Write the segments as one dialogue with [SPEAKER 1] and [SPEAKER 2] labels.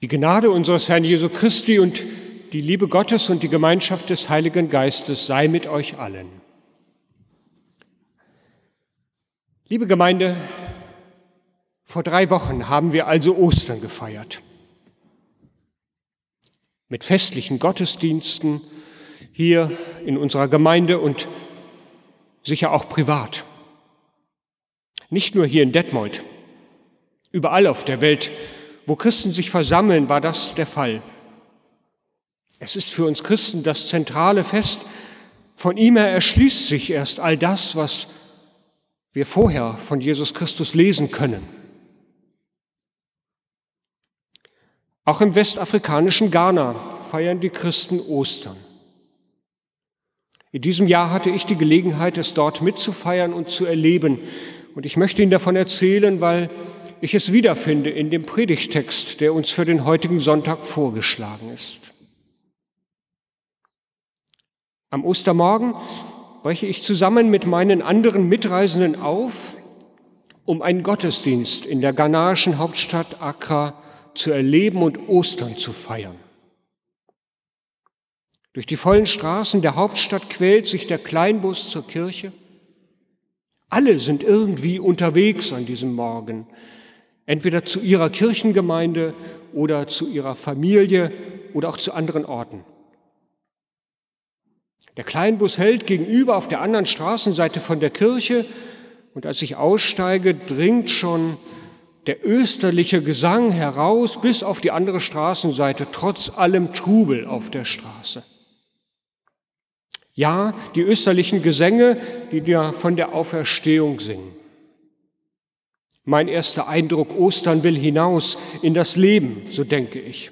[SPEAKER 1] Die Gnade unseres Herrn Jesu Christi und die Liebe Gottes und die Gemeinschaft des Heiligen Geistes sei mit euch allen. Liebe Gemeinde, vor drei Wochen haben wir also Ostern gefeiert. Mit festlichen Gottesdiensten hier in unserer Gemeinde und sicher auch privat. Nicht nur hier in Detmold, überall auf der Welt, wo Christen sich versammeln, war das der Fall. Es ist für uns Christen das zentrale Fest. Von ihm her erschließt sich erst all das, was wir vorher von Jesus Christus lesen können. Auch im westafrikanischen Ghana feiern die Christen Ostern. In diesem Jahr hatte ich die Gelegenheit, es dort mitzufeiern und zu erleben. Und ich möchte Ihnen davon erzählen, weil ich es wiederfinde in dem Predigtext, der uns für den heutigen Sonntag vorgeschlagen ist. Am Ostermorgen breche ich zusammen mit meinen anderen Mitreisenden auf, um einen Gottesdienst in der ghanaischen Hauptstadt Accra zu erleben und Ostern zu feiern. Durch die vollen Straßen der Hauptstadt quält sich der Kleinbus zur Kirche. Alle sind irgendwie unterwegs an diesem Morgen, entweder zu ihrer Kirchengemeinde oder zu ihrer Familie oder auch zu anderen Orten. Der Kleinbus hält gegenüber auf der anderen Straßenseite von der Kirche und als ich aussteige, dringt schon der österliche Gesang heraus bis auf die andere Straßenseite, trotz allem Trubel auf der Straße. Ja, die österlichen Gesänge, die dir von der Auferstehung singen. Mein erster Eindruck, Ostern will hinaus in das Leben, so denke ich.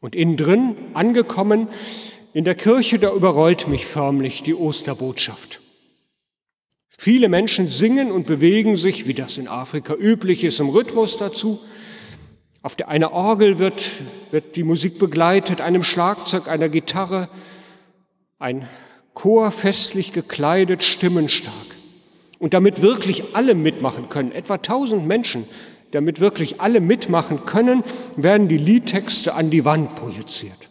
[SPEAKER 1] Und innen drin, angekommen, in der Kirche, da überrollt mich förmlich die Osterbotschaft. Viele Menschen singen und bewegen sich, wie das in Afrika üblich ist, im Rhythmus dazu. Auf der einer Orgel wird, wird die Musik begleitet, einem Schlagzeug, einer Gitarre, ein Chor festlich gekleidet, stimmenstark. Und damit wirklich alle mitmachen können, etwa tausend Menschen, damit wirklich alle mitmachen können, werden die Liedtexte an die Wand projiziert.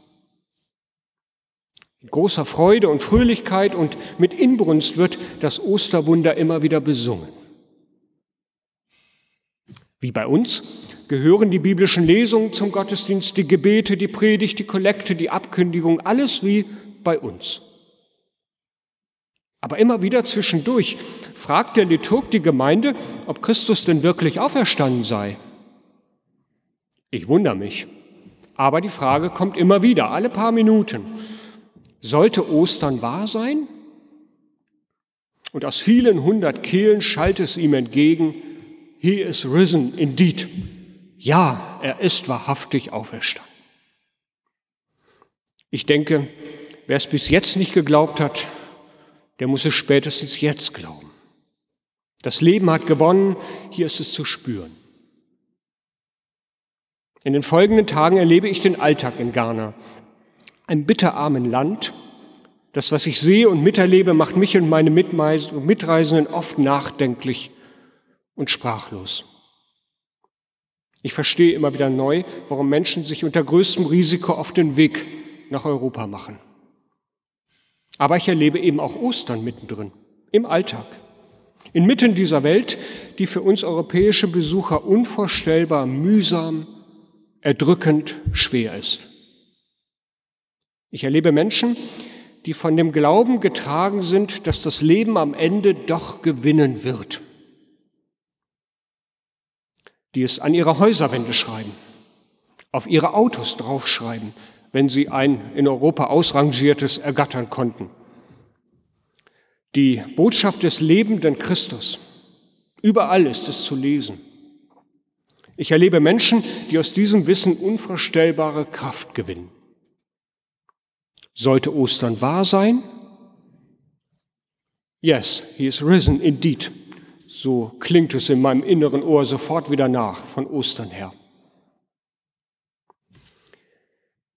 [SPEAKER 1] In großer Freude und Fröhlichkeit und mit Inbrunst wird das Osterwunder immer wieder besungen. Wie bei uns gehören die biblischen Lesungen zum Gottesdienst, die Gebete, die Predigt, die Kollekte, die Abkündigung, alles wie bei uns. Aber immer wieder zwischendurch fragt der Liturg die Gemeinde, ob Christus denn wirklich auferstanden sei. Ich wundere mich. Aber die Frage kommt immer wieder, alle paar Minuten. Sollte Ostern wahr sein? Und aus vielen hundert Kehlen schallt es ihm entgegen, He is risen indeed. Ja, er ist wahrhaftig auferstanden. Ich denke, wer es bis jetzt nicht geglaubt hat, der muss es spätestens jetzt glauben. Das Leben hat gewonnen, hier ist es zu spüren. In den folgenden Tagen erlebe ich den Alltag in Ghana einem bitterarmen Land. Das, was ich sehe und miterlebe, macht mich und meine Mitreisenden oft nachdenklich und sprachlos. Ich verstehe immer wieder neu, warum Menschen sich unter größtem Risiko auf den Weg nach Europa machen. Aber ich erlebe eben auch Ostern mittendrin, im Alltag. Inmitten dieser Welt, die für uns europäische Besucher unvorstellbar mühsam, erdrückend schwer ist. Ich erlebe Menschen, die von dem Glauben getragen sind, dass das Leben am Ende doch gewinnen wird. Die es an ihre Häuserwände schreiben, auf ihre Autos draufschreiben, wenn sie ein in Europa ausrangiertes ergattern konnten. Die Botschaft des lebenden Christus. Überall ist es zu lesen. Ich erlebe Menschen, die aus diesem Wissen unvorstellbare Kraft gewinnen. Sollte Ostern wahr sein? Yes, he is risen indeed. So klingt es in meinem inneren Ohr sofort wieder nach von Ostern her.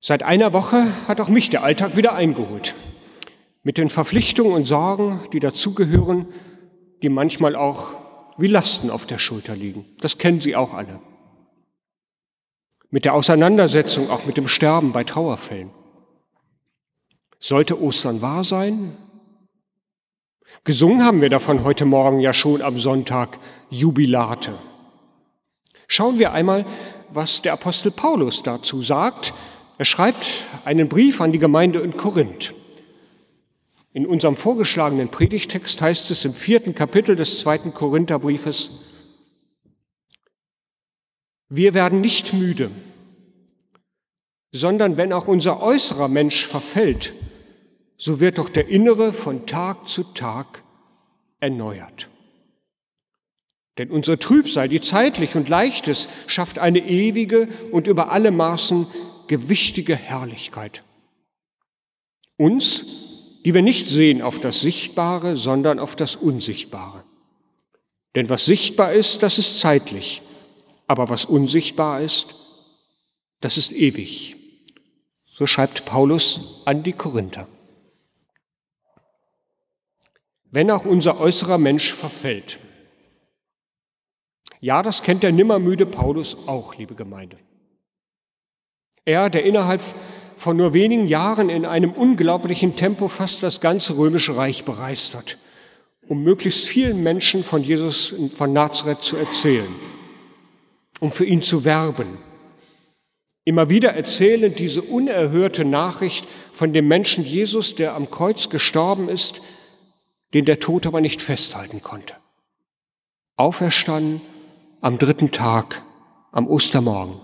[SPEAKER 1] Seit einer Woche hat auch mich der Alltag wieder eingeholt. Mit den Verpflichtungen und Sorgen, die dazugehören, die manchmal auch wie Lasten auf der Schulter liegen. Das kennen Sie auch alle. mit der Auseinandersetzung, auch mit dem Sterben bei Trauerfällen. Sollte Ostern wahr sein? Gesungen haben wir davon heute Morgen ja schon am Sonntag Jubilate. Schauen wir einmal, was der Apostel Paulus dazu sagt. Er schreibt einen Brief an die Gemeinde in Korinth. In unserem vorgeschlagenen Predigtext heißt es im vierten Kapitel des zweiten Korintherbriefes, wir werden nicht müde, sondern wenn auch unser äußerer Mensch verfällt, so wird doch der innere von Tag zu Tag erneuert. Denn unsere Trübsal, die zeitlich und leicht ist, schafft eine ewige und über alle Maßen gewichtige Herrlichkeit. Uns, die wir nicht sehen auf das Sichtbare, sondern auf das Unsichtbare. Denn was sichtbar ist, das ist zeitlich, aber was unsichtbar ist, das ist ewig. So schreibt Paulus an die Korinther. Wenn auch unser äußerer Mensch verfällt. Ja, das kennt der nimmermüde Paulus auch, liebe Gemeinde. Er, der innerhalb von nur wenigen Jahren in einem unglaublichen Tempo fast das ganze römische Reich bereist hat, um möglichst vielen Menschen von Jesus von Nazareth zu erzählen um für ihn zu werben. Immer wieder erzählen diese unerhörte Nachricht von dem Menschen Jesus, der am Kreuz gestorben ist, den der Tod aber nicht festhalten konnte. Auferstanden am dritten Tag, am Ostermorgen.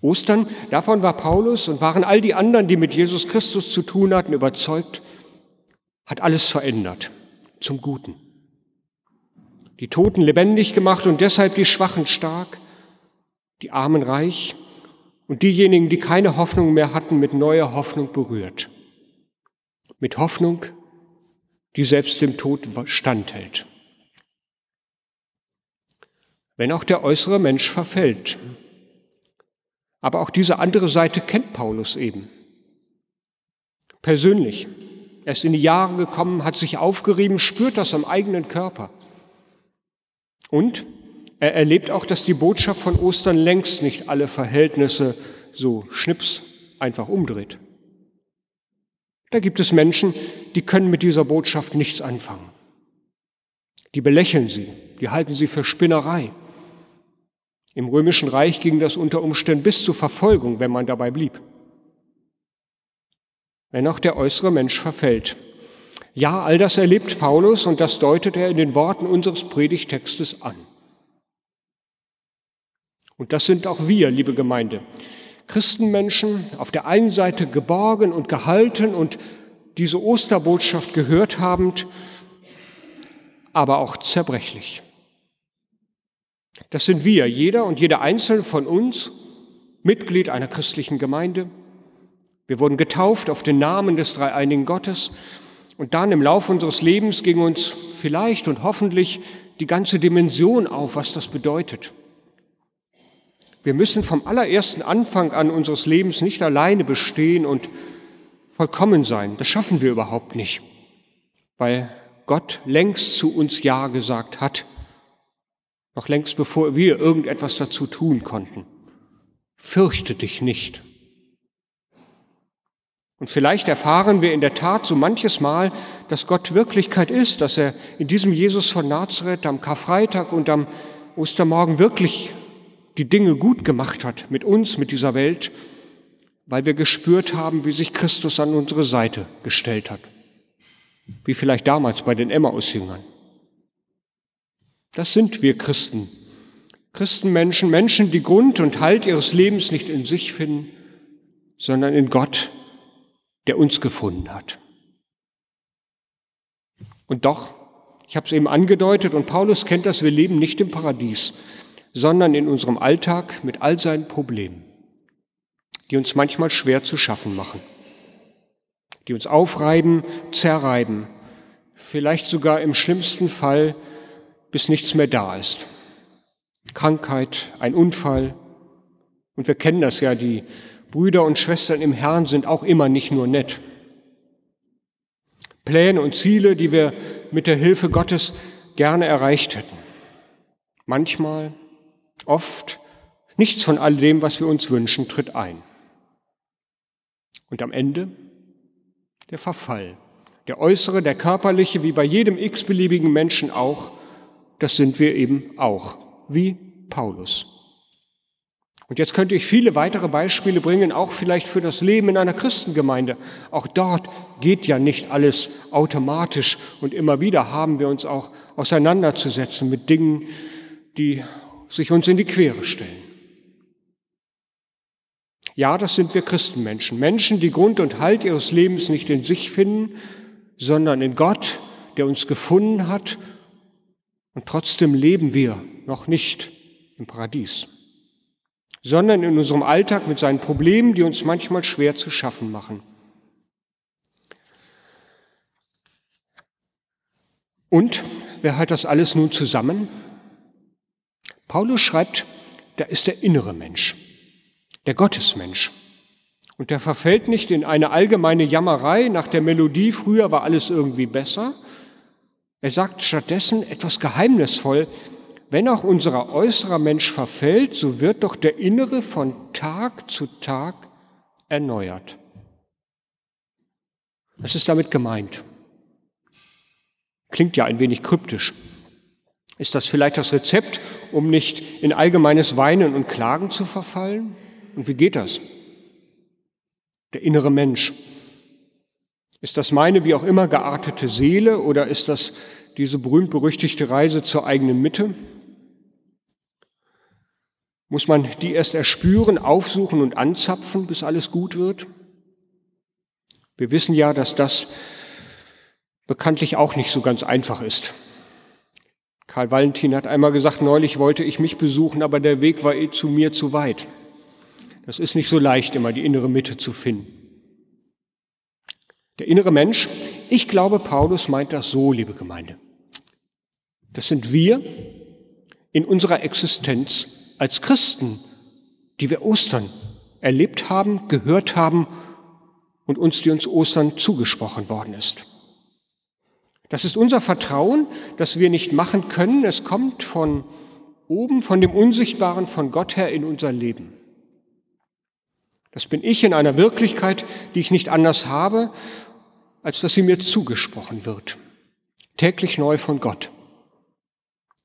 [SPEAKER 1] Ostern, davon war Paulus und waren all die anderen, die mit Jesus Christus zu tun hatten, überzeugt, hat alles verändert zum Guten die Toten lebendig gemacht und deshalb die Schwachen stark, die Armen reich und diejenigen, die keine Hoffnung mehr hatten, mit neuer Hoffnung berührt. Mit Hoffnung, die selbst dem Tod standhält. Wenn auch der äußere Mensch verfällt. Aber auch diese andere Seite kennt Paulus eben. Persönlich. Er ist in die Jahre gekommen, hat sich aufgerieben, spürt das am eigenen Körper. Und er erlebt auch, dass die Botschaft von Ostern längst nicht alle Verhältnisse so schnips einfach umdreht. Da gibt es Menschen, die können mit dieser Botschaft nichts anfangen. Die belächeln sie, die halten sie für Spinnerei. Im römischen Reich ging das unter Umständen bis zur Verfolgung, wenn man dabei blieb. Wenn auch der äußere Mensch verfällt, ja, all das erlebt Paulus und das deutet er in den Worten unseres Predigtextes an. Und das sind auch wir, liebe Gemeinde. Christenmenschen, auf der einen Seite geborgen und gehalten und diese Osterbotschaft gehört habend, aber auch zerbrechlich. Das sind wir, jeder und jeder Einzelne von uns, Mitglied einer christlichen Gemeinde. Wir wurden getauft auf den Namen des dreieinigen Gottes und dann im Laufe unseres Lebens ging uns vielleicht und hoffentlich die ganze Dimension auf, was das bedeutet. Wir müssen vom allerersten Anfang an unseres Lebens nicht alleine bestehen und vollkommen sein. Das schaffen wir überhaupt nicht, weil Gott längst zu uns Ja gesagt hat, noch längst bevor wir irgendetwas dazu tun konnten. Fürchte dich nicht. Und vielleicht erfahren wir in der Tat so manches Mal, dass Gott Wirklichkeit ist, dass er in diesem Jesus von Nazareth am Karfreitag und am Ostermorgen wirklich die Dinge gut gemacht hat mit uns, mit dieser Welt, weil wir gespürt haben, wie sich Christus an unsere Seite gestellt hat. Wie vielleicht damals bei den Emmaus-Jüngern. Das sind wir Christen. Christenmenschen, Menschen, die Grund und Halt ihres Lebens nicht in sich finden, sondern in Gott, der uns gefunden hat. Und doch, ich habe es eben angedeutet und Paulus kennt das, wir leben nicht im Paradies, sondern in unserem Alltag mit all seinen Problemen, die uns manchmal schwer zu schaffen machen, die uns aufreiben, zerreiben, vielleicht sogar im schlimmsten Fall, bis nichts mehr da ist. Krankheit, ein Unfall. Und wir kennen das ja, die Brüder und Schwestern im Herrn sind auch immer nicht nur nett. Pläne und Ziele, die wir mit der Hilfe Gottes gerne erreicht hätten. Manchmal, oft Nichts von all dem, was wir uns wünschen, tritt ein. Und am Ende der Verfall. Der äußere, der körperliche, wie bei jedem x-beliebigen Menschen auch, das sind wir eben auch, wie Paulus. Und jetzt könnte ich viele weitere Beispiele bringen, auch vielleicht für das Leben in einer Christengemeinde. Auch dort geht ja nicht alles automatisch und immer wieder haben wir uns auch auseinanderzusetzen mit Dingen, die sich uns in die Quere stellen. Ja, das sind wir Christenmenschen. Menschen, die Grund und Halt ihres Lebens nicht in sich finden, sondern in Gott, der uns gefunden hat. Und trotzdem leben wir noch nicht im Paradies, sondern in unserem Alltag mit seinen Problemen, die uns manchmal schwer zu schaffen machen. Und wer hat das alles nun zusammen? Paulus schreibt, da ist der innere Mensch der Gottesmensch. Und der verfällt nicht in eine allgemeine Jammerei nach der Melodie, früher war alles irgendwie besser. Er sagt stattdessen etwas geheimnisvoll, wenn auch unser äußerer Mensch verfällt, so wird doch der innere von Tag zu Tag erneuert. Was ist damit gemeint? Klingt ja ein wenig kryptisch. Ist das vielleicht das Rezept, um nicht in allgemeines Weinen und Klagen zu verfallen? Und wie geht das? Der innere Mensch. Ist das meine wie auch immer geartete Seele oder ist das diese berühmt-berüchtigte Reise zur eigenen Mitte? Muss man die erst erspüren, aufsuchen und anzapfen, bis alles gut wird? Wir wissen ja, dass das bekanntlich auch nicht so ganz einfach ist. Karl Valentin hat einmal gesagt, neulich wollte ich mich besuchen, aber der Weg war eh zu mir zu weit. Das ist nicht so leicht, immer die innere Mitte zu finden. Der innere Mensch, ich glaube, Paulus meint das so, liebe Gemeinde. Das sind wir in unserer Existenz als Christen, die wir Ostern erlebt haben, gehört haben und uns, die uns Ostern zugesprochen worden ist. Das ist unser Vertrauen, das wir nicht machen können. Es kommt von oben, von dem Unsichtbaren, von Gott her in unser Leben. Das bin ich in einer Wirklichkeit, die ich nicht anders habe, als dass sie mir zugesprochen wird. Täglich neu von Gott.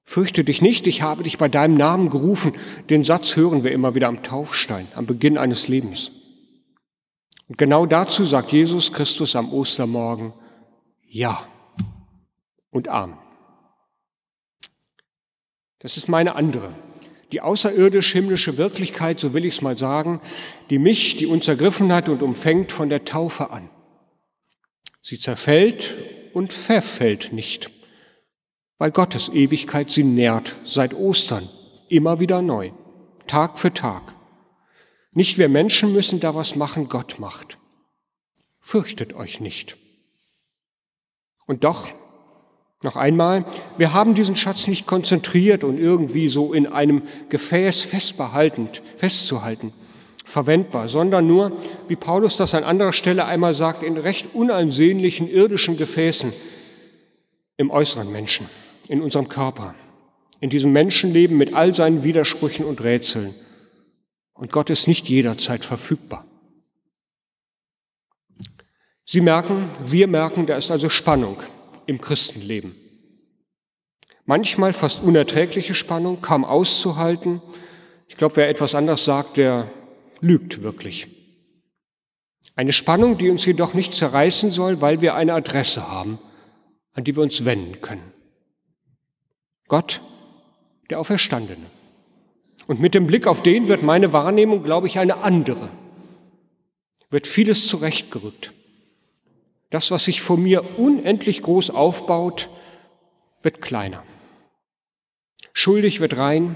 [SPEAKER 1] Fürchte dich nicht, ich habe dich bei deinem Namen gerufen. Den Satz hören wir immer wieder am Taufstein, am Beginn eines Lebens. Und genau dazu sagt Jesus Christus am Ostermorgen Ja und Amen. Das ist meine andere, die außerirdisch-himmlische Wirklichkeit, so will ich es mal sagen, die mich, die uns ergriffen hat und umfängt von der Taufe an. Sie zerfällt und verfällt nicht, weil Gottes Ewigkeit sie nährt seit Ostern, immer wieder neu, Tag für Tag. Nicht wir Menschen müssen da was machen, Gott macht. Fürchtet euch nicht. Und doch noch einmal, wir haben diesen Schatz nicht konzentriert und irgendwie so in einem Gefäß festbehaltend, festzuhalten, verwendbar, sondern nur, wie Paulus das an anderer Stelle einmal sagt, in recht unansehnlichen irdischen Gefäßen im äußeren Menschen, in unserem Körper, in diesem Menschenleben mit all seinen Widersprüchen und Rätseln. Und Gott ist nicht jederzeit verfügbar. Sie merken, wir merken, da ist also Spannung im Christenleben. Manchmal fast unerträgliche Spannung, kaum auszuhalten. Ich glaube, wer etwas anders sagt, der lügt wirklich. Eine Spannung, die uns jedoch nicht zerreißen soll, weil wir eine Adresse haben, an die wir uns wenden können. Gott, der Auferstandene. Und mit dem Blick auf den wird meine Wahrnehmung, glaube ich, eine andere. Wird vieles zurechtgerückt. Das, was sich vor mir unendlich groß aufbaut, wird kleiner. Schuldig wird rein,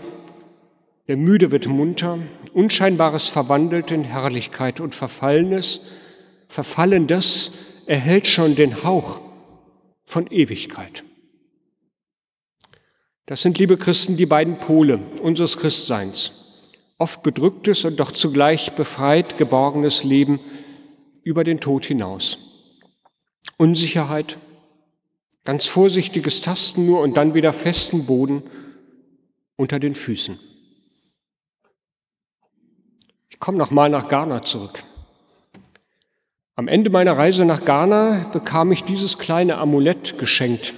[SPEAKER 1] der Müde wird munter, Unscheinbares verwandelt in Herrlichkeit und Verfallenes, Verfallendes erhält schon den Hauch von Ewigkeit. Das sind, liebe Christen, die beiden Pole unseres Christseins. Oft bedrücktes und doch zugleich befreit geborgenes Leben über den Tod hinaus. Unsicherheit, ganz vorsichtiges Tasten nur und dann wieder festen Boden unter den Füßen. Komme nochmal nach Ghana zurück. Am Ende meiner Reise nach Ghana bekam ich dieses kleine Amulett geschenkt.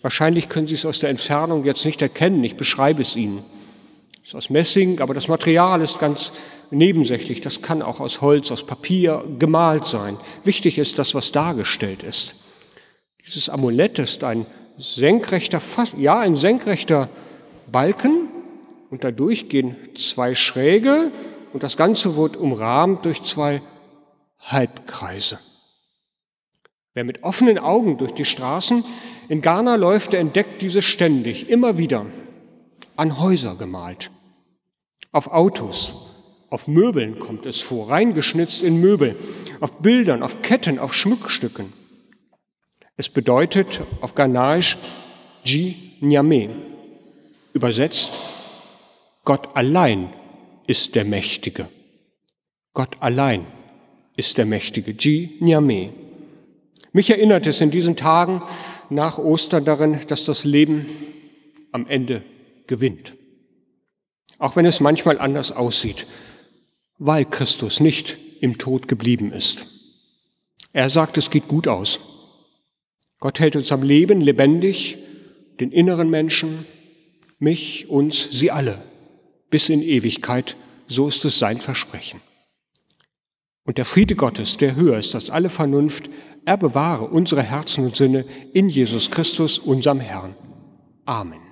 [SPEAKER 1] Wahrscheinlich können Sie es aus der Entfernung jetzt nicht erkennen, ich beschreibe es Ihnen. Es ist aus Messing, aber das Material ist ganz nebensächlich. Das kann auch aus Holz, aus Papier gemalt sein. Wichtig ist das, was dargestellt ist. Dieses Amulett ist ein senkrechter, ja, ein senkrechter Balken und dadurch gehen zwei Schräge und das Ganze wird umrahmt durch zwei Halbkreise. Wer mit offenen Augen durch die Straßen in Ghana läuft, der entdeckt diese ständig, immer wieder, an Häuser gemalt, auf Autos, auf Möbeln kommt es vor, reingeschnitzt in Möbel, auf Bildern, auf Ketten, auf Schmuckstücken. Es bedeutet auf Ghanaisch Ji Nyame, übersetzt Gott allein ist der Mächtige. Gott allein ist der Mächtige. Ji Nyame. Mich erinnert es in diesen Tagen nach Ostern darin, dass das Leben am Ende gewinnt. Auch wenn es manchmal anders aussieht, weil Christus nicht im Tod geblieben ist. Er sagt, es geht gut aus. Gott hält uns am Leben lebendig, den inneren Menschen, mich, uns, sie alle bis in Ewigkeit, so ist es sein Versprechen. Und der Friede Gottes, der höher ist als alle Vernunft, er bewahre unsere Herzen und Sinne in Jesus Christus, unserem Herrn. Amen.